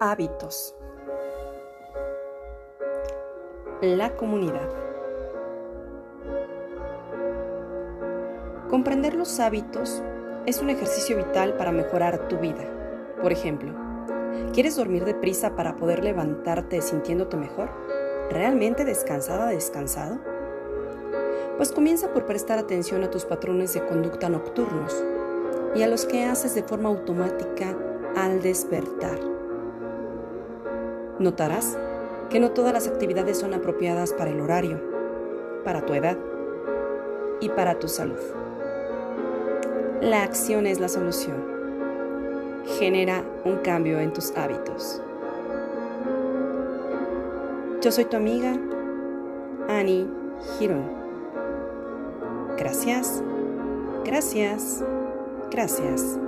hábitos. La comunidad. Comprender los hábitos es un ejercicio vital para mejorar tu vida. Por ejemplo, ¿quieres dormir deprisa para poder levantarte sintiéndote mejor? ¿Realmente descansada, descansado? Pues comienza por prestar atención a tus patrones de conducta nocturnos y a los que haces de forma automática al despertar. Notarás que no todas las actividades son apropiadas para el horario, para tu edad y para tu salud. La acción es la solución. Genera un cambio en tus hábitos. Yo soy tu amiga, Annie Girón. Gracias, gracias, gracias.